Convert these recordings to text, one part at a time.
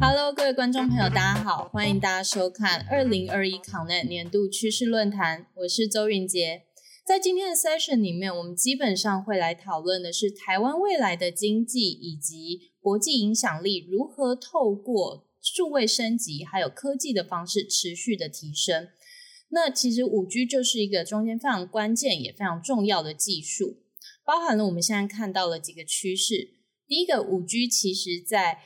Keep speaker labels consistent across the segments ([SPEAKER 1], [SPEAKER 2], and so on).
[SPEAKER 1] Hello，各位观众朋友，大家好，欢迎大家收看二零二一 Connect 年度趋势论坛，我是周云杰。在今天的 session 里面，我们基本上会来讨论的是台湾未来的经济以及国际影响力如何透过数位升级还有科技的方式持续的提升。那其实五 G 就是一个中间非常关键也非常重要的技术，包含了我们现在看到了几个趋势。第一个，五 G 其实在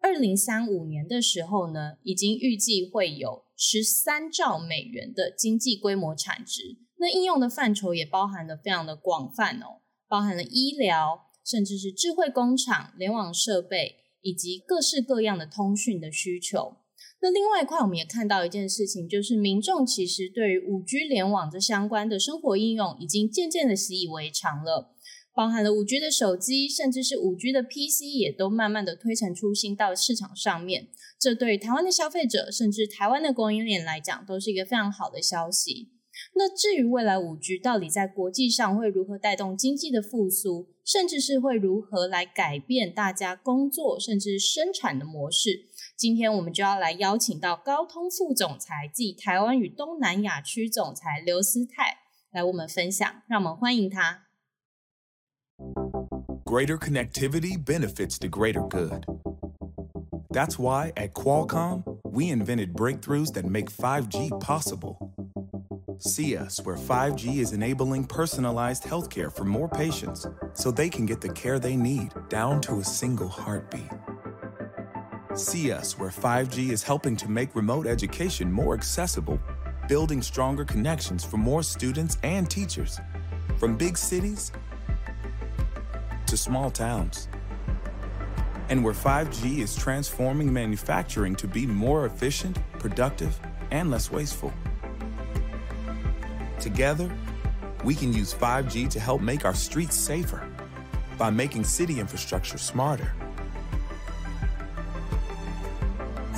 [SPEAKER 1] 二零三五年的时候呢，已经预计会有十三兆美元的经济规模产值。那应用的范畴也包含的非常的广泛哦，包含了医疗，甚至是智慧工厂、联网设备以及各式各样的通讯的需求。那另外一块，我们也看到一件事情，就是民众其实对于五 G 联网这相关的生活应用，已经渐渐的习以为常了。包含了五 G 的手机，甚至是五 G 的 PC，也都慢慢的推陈出新到市场上面。这对台湾的消费者，甚至台湾的供应链来讲，都是一个非常好的消息。那至于未来五 G 到底在国际上会如何带动经济的复苏，甚至是会如何来改变大家工作甚至生产的模式，今天我们就要来邀请到高通副总裁暨台湾与东南亚区总裁刘思泰来我们分享，让我们欢迎他。
[SPEAKER 2] Greater connectivity benefits the greater good. That's why at Qualcomm, we invented breakthroughs that make 5G possible. See us where 5G is enabling personalized healthcare for more patients so they can get the care they need down to a single heartbeat. See us where 5G is helping to make remote education more accessible, building stronger connections for more students and teachers, from big cities to small towns. And where 5G is transforming manufacturing to be more efficient, productive, and less wasteful. Together, we can use 5G to help make our streets safer by making city infrastructure smarter.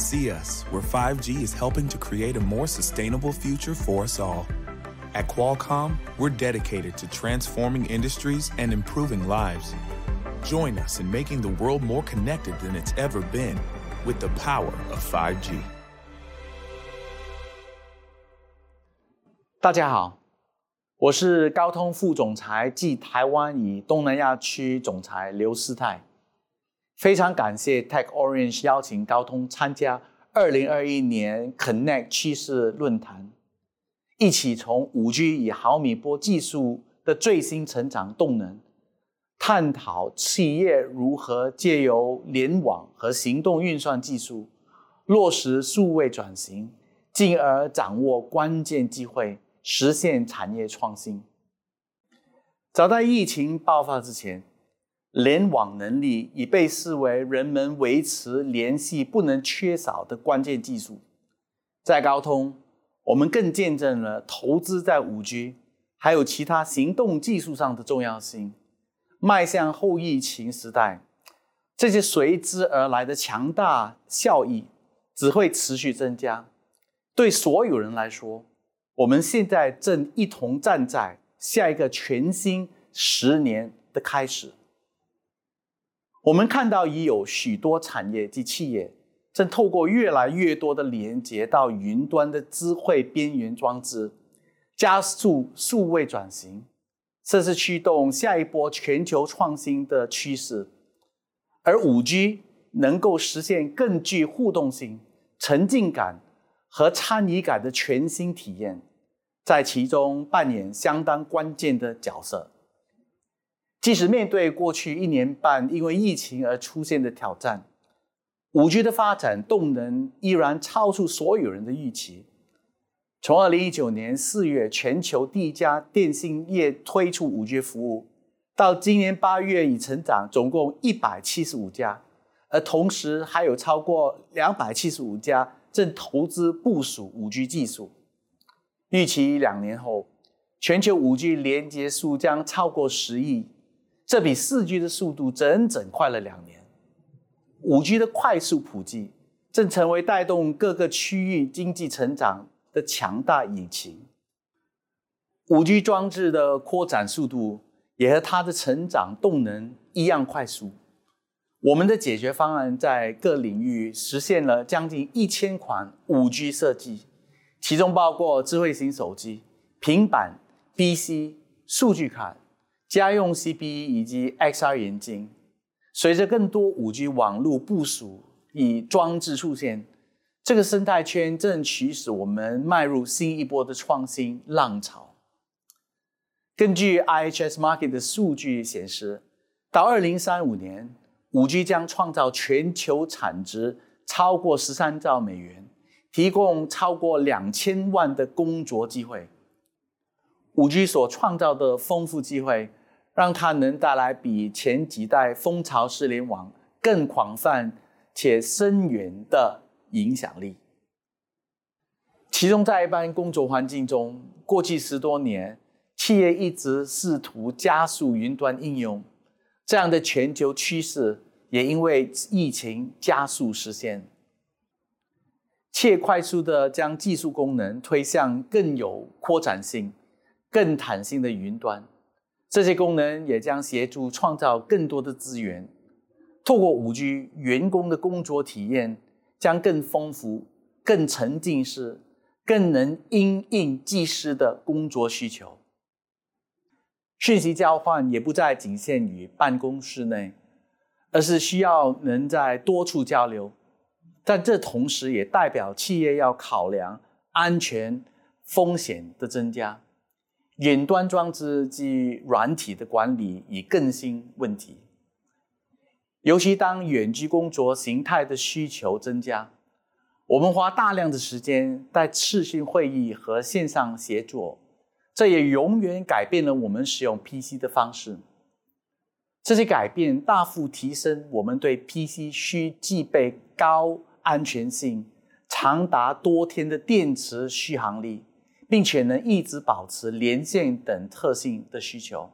[SPEAKER 2] See us where 5G is helping to create a more sustainable future for us all. At Qualcomm, we're dedicated to transforming industries and improving lives. Join us in making the world more connected than it's ever been with the power of 5G.
[SPEAKER 3] 大家好，我是高通副总裁暨台湾与东南亚区总裁刘思泰。 非常感谢 Tech Orange 邀请高通参加二零二一年 Connect 趋势论坛，一起从五 G 与毫米波技术的最新成长动能，探讨企业如何借由联网和行动运算技术落实数位转型，进而掌握关键机会。实现产业创新。早在疫情爆发之前，联网能力已被视为人们维持联系不能缺少的关键技术。在高通，我们更见证了投资在五 G 还有其他行动技术上的重要性。迈向后疫情时代，这些随之而来的强大效益只会持续增加。对所有人来说。我们现在正一同站在下一个全新十年的开始。我们看到已有许多产业及企业正透过越来越多的连接到云端的智慧边缘装置，加速数位转型，甚至驱动下一波全球创新的趋势。而五 G 能够实现更具互动性、沉浸感和参与感的全新体验。在其中扮演相当关键的角色。即使面对过去一年半因为疫情而出现的挑战，五 G 的发展动能依然超出所有人的预期。从二零一九年四月全球第一家电信业推出五 G 服务，到今年八月已成长总共一百七十五家，而同时还有超过两百七十五家正投资部署五 G 技术。预期两年后，全球五 G 连接数将超过十亿，这比四 G 的速度整整快了两年。五 G 的快速普及正成为带动各个区域经济成长的强大引擎。五 G 装置的扩展速度也和它的成长动能一样快速。我们的解决方案在各领域实现了将近一千款五 G 设计，其中包括智慧型手机、平板、BC、数据卡、家用 CPE 以及 XR 眼镜。随着更多五 G 网络部署与装置出现，这个生态圈正驱使我们迈入新一波的创新浪潮。根据 IHS Market 的数据显示，到二零三五年。五 G 将创造全球产值超过十三兆美元，提供超过两千万的工作机会。五 G 所创造的丰富机会，让它能带来比前几代蜂巢式联网更广泛且深远的影响力。其中，在一般工作环境中，过去十多年，企业一直试图加速云端应用。这样的全球趋势也因为疫情加速实现，且快速的将技术功能推向更有扩展性、更弹性的云端。这些功能也将协助创造更多的资源。透过五 G，员工的工作体验将更丰富、更沉浸式、更能因应即时的工作需求。讯息交换也不再仅限于办公室内，而是需要能在多处交流。但这同时也代表企业要考量安全风险的增加、远端装置及软体的管理与更新问题。尤其当远距工作形态的需求增加，我们花大量的时间在视讯会议和线上协作。这也永远改变了我们使用 PC 的方式。这些改变大幅提升我们对 PC 需具备高安全性、长达多天的电池续航力，并且能一直保持连线等特性的需求。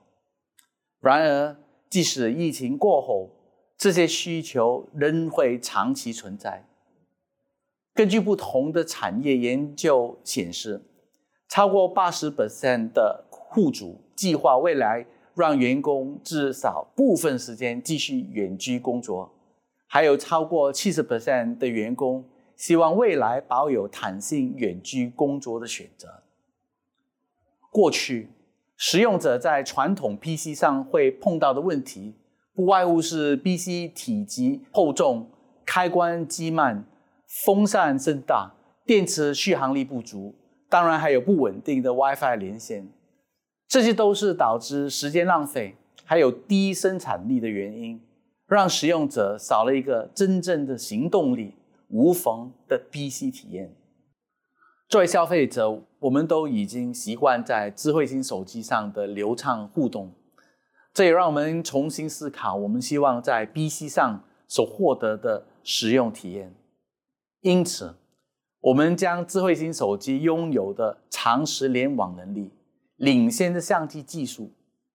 [SPEAKER 3] 然而，即使疫情过后，这些需求仍会长期存在。根据不同的产业研究显示。超过八十 percent 的户主计划未来让员工至少部分时间继续远居工作，还有超过七十 percent 的员工希望未来保有弹性远居工作的选择。过去，使用者在传统 PC 上会碰到的问题，不外乎是 PC 体积厚重、开关机慢、风扇声大、电池续航力不足。当然还有不稳定的 WiFi 连线，这些都是导致时间浪费还有低生产力的原因，让使用者少了一个真正的行动力、无缝的 PC 体验。作为消费者，我们都已经习惯在智慧型手机上的流畅互动，这也让我们重新思考我们希望在 PC 上所获得的使用体验。因此。我们将智慧型手机拥有的长时联网能力、领先的相机技术、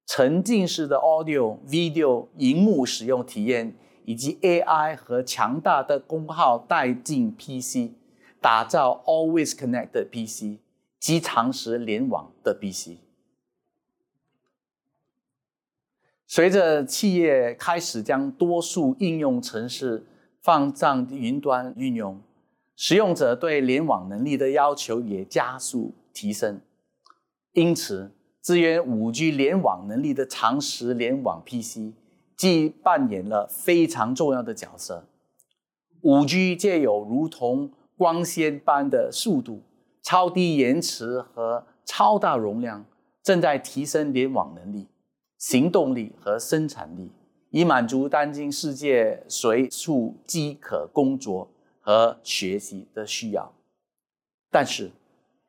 [SPEAKER 3] 沉浸式的 Audio、Video、荧幕使用体验，以及 AI 和强大的功耗带进 PC，打造 Always Connect PC 及长时联网的 PC。随着企业开始将多数应用程式放上云端运用。使用者对联网能力的要求也加速提升，因此，支援五 G 联网能力的长时联网 PC 既扮演了非常重要的角色。五 G 借有如同光纤般的速度、超低延迟和超大容量，正在提升联网能力、行动力和生产力，以满足当今世界随处即可工作。和学习的需要，但是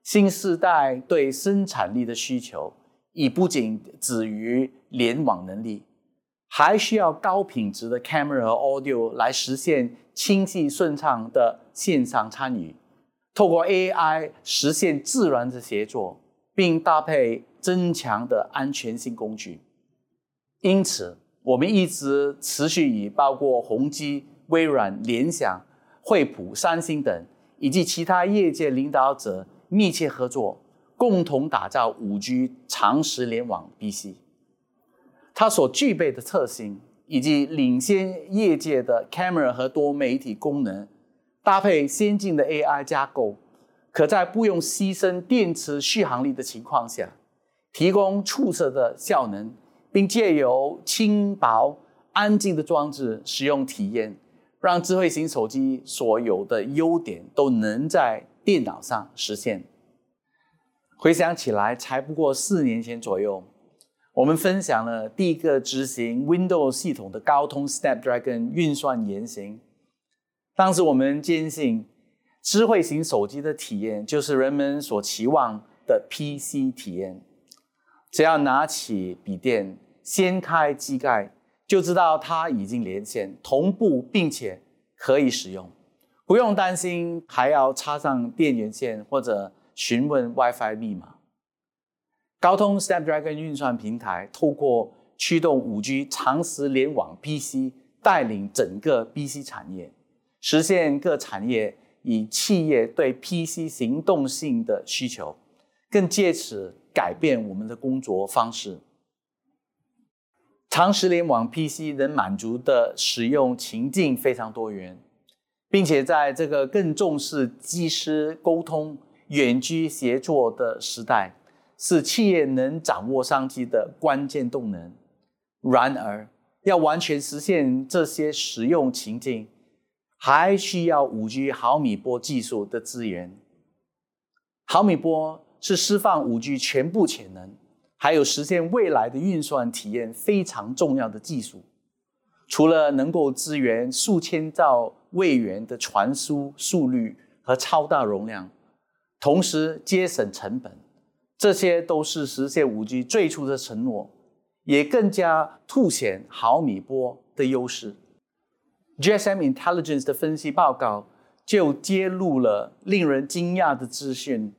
[SPEAKER 3] 新时代对生产力的需求已不仅止于联网能力，还需要高品质的 camera 和 audio 来实现清晰顺畅的线上参与，透过 AI 实现自然的协作，并搭配增强的安全性工具。因此，我们一直持续与包括宏基、微软、联想。惠普、三星等以及其他业界领导者密切合作，共同打造五 G 长时联网 BC。它所具备的特性，以及领先业界的 camera 和多媒体功能，搭配先进的 AI 架构，可在不用牺牲电池续航力的情况下，提供出色的效能，并借由轻薄、安静的装置使用体验，让智慧型手机所有的优点都能在电脑上实现。回想起来，才不过四年前左右。我们分享了第一个执行 Windows 系统的高通 Snapdragon 运算原型。当时我们坚信，智慧型手机的体验就是人们所期望的 PC 体验。只要拿起笔电，掀开机盖，就知道它已经连线、同步，并且可以使用，不用担心还要插上电源线或者询问 WiFi 密码。高通 Snapdragon 运算平台透过驱动 5G 长时联网 PC，带领整个 PC 产业，实现各产业以企业对 PC 行动性的需求，更借此改变我们的工作方式。长时联网 PC 能满足的使用情境非常多元，并且在这个更重视机师沟通、远距协作的时代。是企业能掌握商机的关键动能。然而，要完全实现这些实用情境，还需要五 G 毫米波技术的资源。毫米波是释放五 G 全部潜能，还有实现未来的运算体验非常重要的技术。除了能够支援数千兆位元的传输速率和超大容量，同时节省成本。这些都是实现五 G 最初的承诺，也更加凸显毫米波的优势。GSM Intelligence 的分析报告就揭露了令人惊讶的资讯：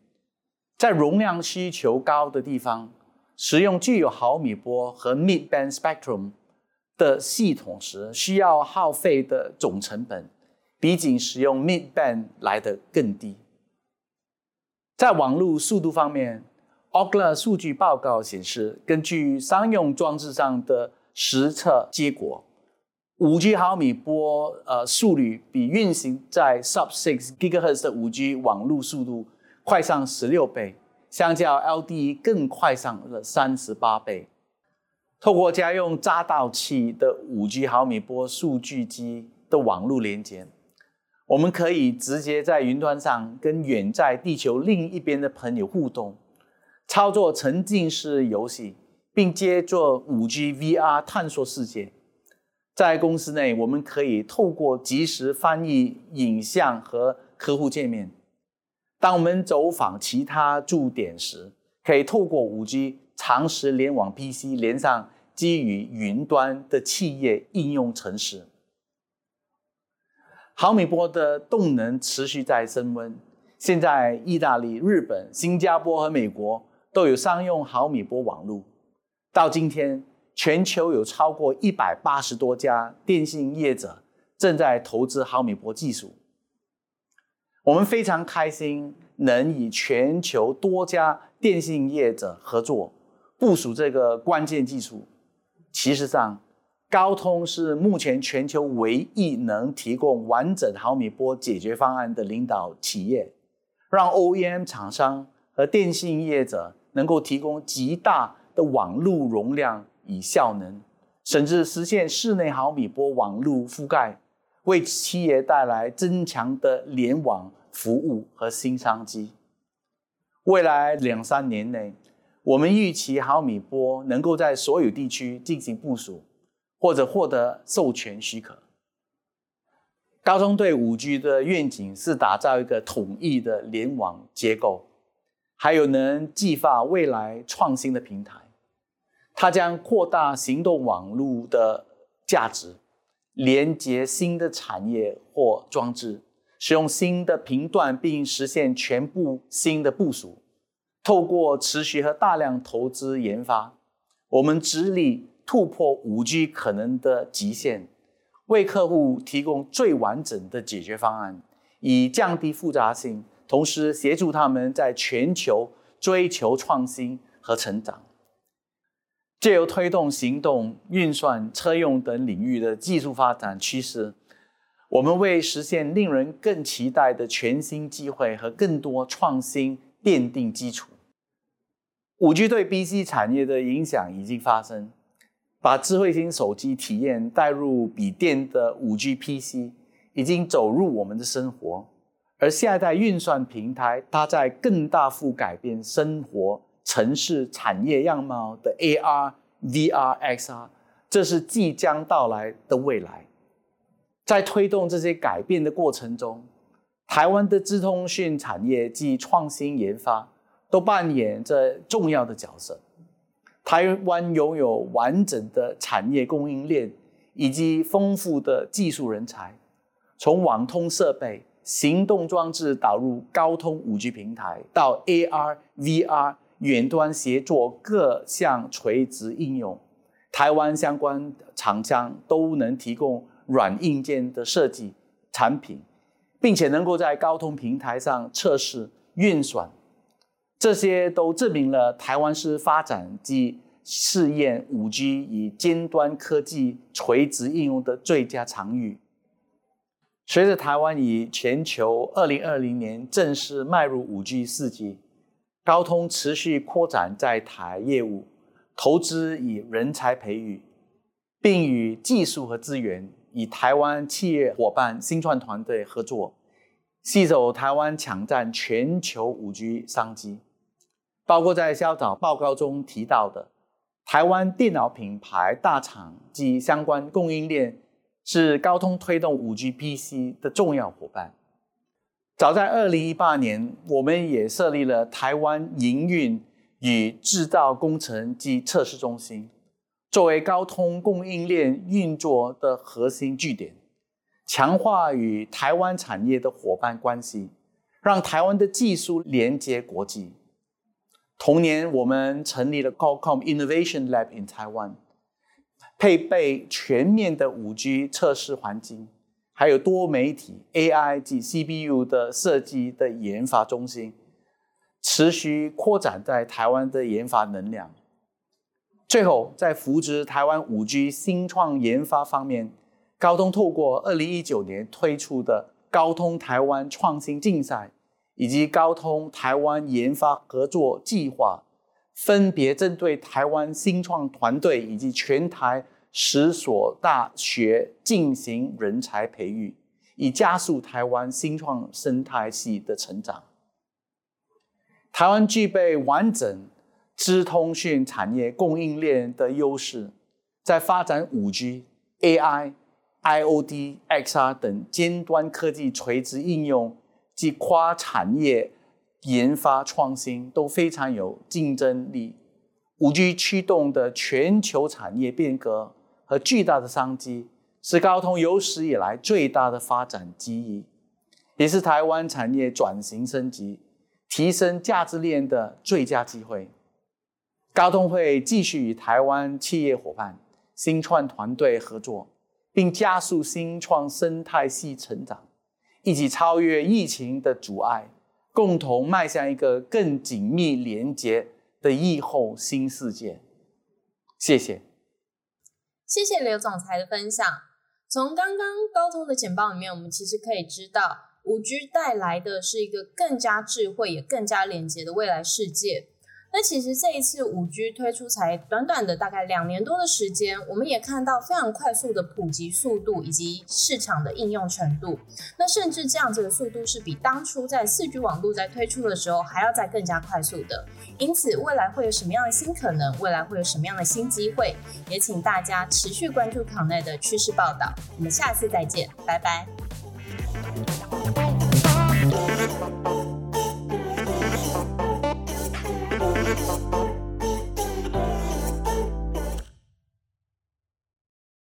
[SPEAKER 3] 在容量需求高的地方，使用具有毫米波和 Mid Band Spectrum 的系统时，需要耗费的总成本，比仅使用 Mid Band 来的更低。在网络速度方面，Ookla 数据报告显示，根据商用装置上的实测结果，5G 毫米波呃速率比运行在 Sub-6 Gigahertz 的 5G 网络速度快上16倍，相较 LTE 更快上了38倍。透过家用匝道器的 5G 毫米波数据机的网络连接，我们可以直接在云端上跟远在地球另一边的朋友互动。操作沉浸式游戏，并接做 5G VR 探索世界。在公司内，我们可以透过即时翻译影像和客户界面。当我们走访其他驻点时，可以透过 5G 长时联网 PC 连上基于云端的企业应用程式。毫米波的动能持续在升温。现在，意大利、日本、新加坡和美国。都有商用毫米波网络。到今天，全球有超过一百八十多家电信业者正在投资毫米波技术。我们非常开心能与全球多家电信业者合作部署这个关键技术。其实上，高通是目前全球唯一能提供完整毫米波解决方案的领导企业，让 OEM 厂商和电信业者。能够提供极大的网络容量与效能，甚至实现室内毫米波网络覆盖，为企业带来增强的联网服务和新商机。未来两三年内，我们预期毫米波能够在所有地区进行部署，或者获得授权许可。高通对五 G 的愿景是打造一个统一的联网结构。还有能激发未来创新的平台，它将扩大行动网络的价值，连接新的产业或装置，使用新的频段，并实现全部新的部署。透过持续和大量投资研发，我们致力突破五 G 可能的极限，为客户提供最完整的解决方案，以降低复杂性。同时协助他们在全球追求创新和成长。借由推动行动、运算、车用等领域的技术发展趋势，我们为实现令人更期待的全新机会和更多创新奠定基础。五 G 对 BC 产业的影响已经发生，把智慧型手机体验带入笔电的五 G PC 已经走入我们的生活，而下一代运算平台它在更大幅改变生活。城市产业样貌的 AR、VR、XR，这是即将到来的未来。在推动这些改变的过程中，台湾的资通讯产业及创新研发都扮演着重要的角色。台湾拥有完整的产业供应链以及丰富的技术人才，从网通设备、行动装置导入高通五 G 平台，到 AR、VR。远端协作各项垂直应用，台湾相关厂商都能提供软硬件的设计产品，并且能够在高通平台上测试运算，这些都证明了台湾是发展及试验五 G 与尖端科技垂直应用的最佳场域。随着台湾以全球二零二零年正式迈入五 G 四 G。高通持续扩展在台业务，投资以人才培育，并与技术和资源与台湾企业伙伴新创团队合作，携手台湾抢占全球五 G 商机。包括在销导报告中提到的，台湾电脑品牌大厂及相关供应链是高通推动五 G PC 的重要伙伴。早在二零一八年，我们也设立了台湾营运与制造工程及测试中心，作为高通供应链运作的核心据点，强化与台湾产业的伙伴关系，让台湾的技术连接国际。同年，我们成立了 Qualcomm Innovation Lab in Taiwan，配备全面的五 G 测试环境。还有多媒体 AI 及 CPU 的设计的研发中心，持续扩展在台湾的研发能量。最后，在扶植台湾五 G 新创研发方面，高通透过二零一九年推出的高通台湾创新竞赛以及高通台湾研发合作计划，分别针对台湾新创团队以及全台。十所大学进行人才培育，以加速台湾新创生态系的成长。台湾具备完整资通讯产业供应链的优势，在发展五 G、AI、IOD、XR 等尖端科技垂直应用及跨产业研发创新都非常有竞争力。五 G 驱动的全球产业变革。和巨大的商机是高通有史以来最大的发展机遇，也是台湾产业转型升级、提升价值链的最佳机会。高通会继续与台湾企业伙伴、新创团队合作，并加速新创生态系成长，一起超越疫情的阻碍，共同迈向一个更紧密连结的疫后新世界。谢谢。
[SPEAKER 1] 谢谢刘总裁的分享。从刚刚高通的简报里面，我们其实可以知道，五 G 带来的是一个更加智慧、也更加连接的未来世界。那其实这一次五 G 推出才短短的大概两年多的时间，我们也看到非常快速的普及速度以及市场的应用程度。那甚至这样子的速度是比当初在四 G 网络在推出的时候还要再更加快速的。因此，未来会有什么样的新可能？未来会有什么样的新机会？也请大家持续关注康内的趋势报道。我们下次再见，拜拜。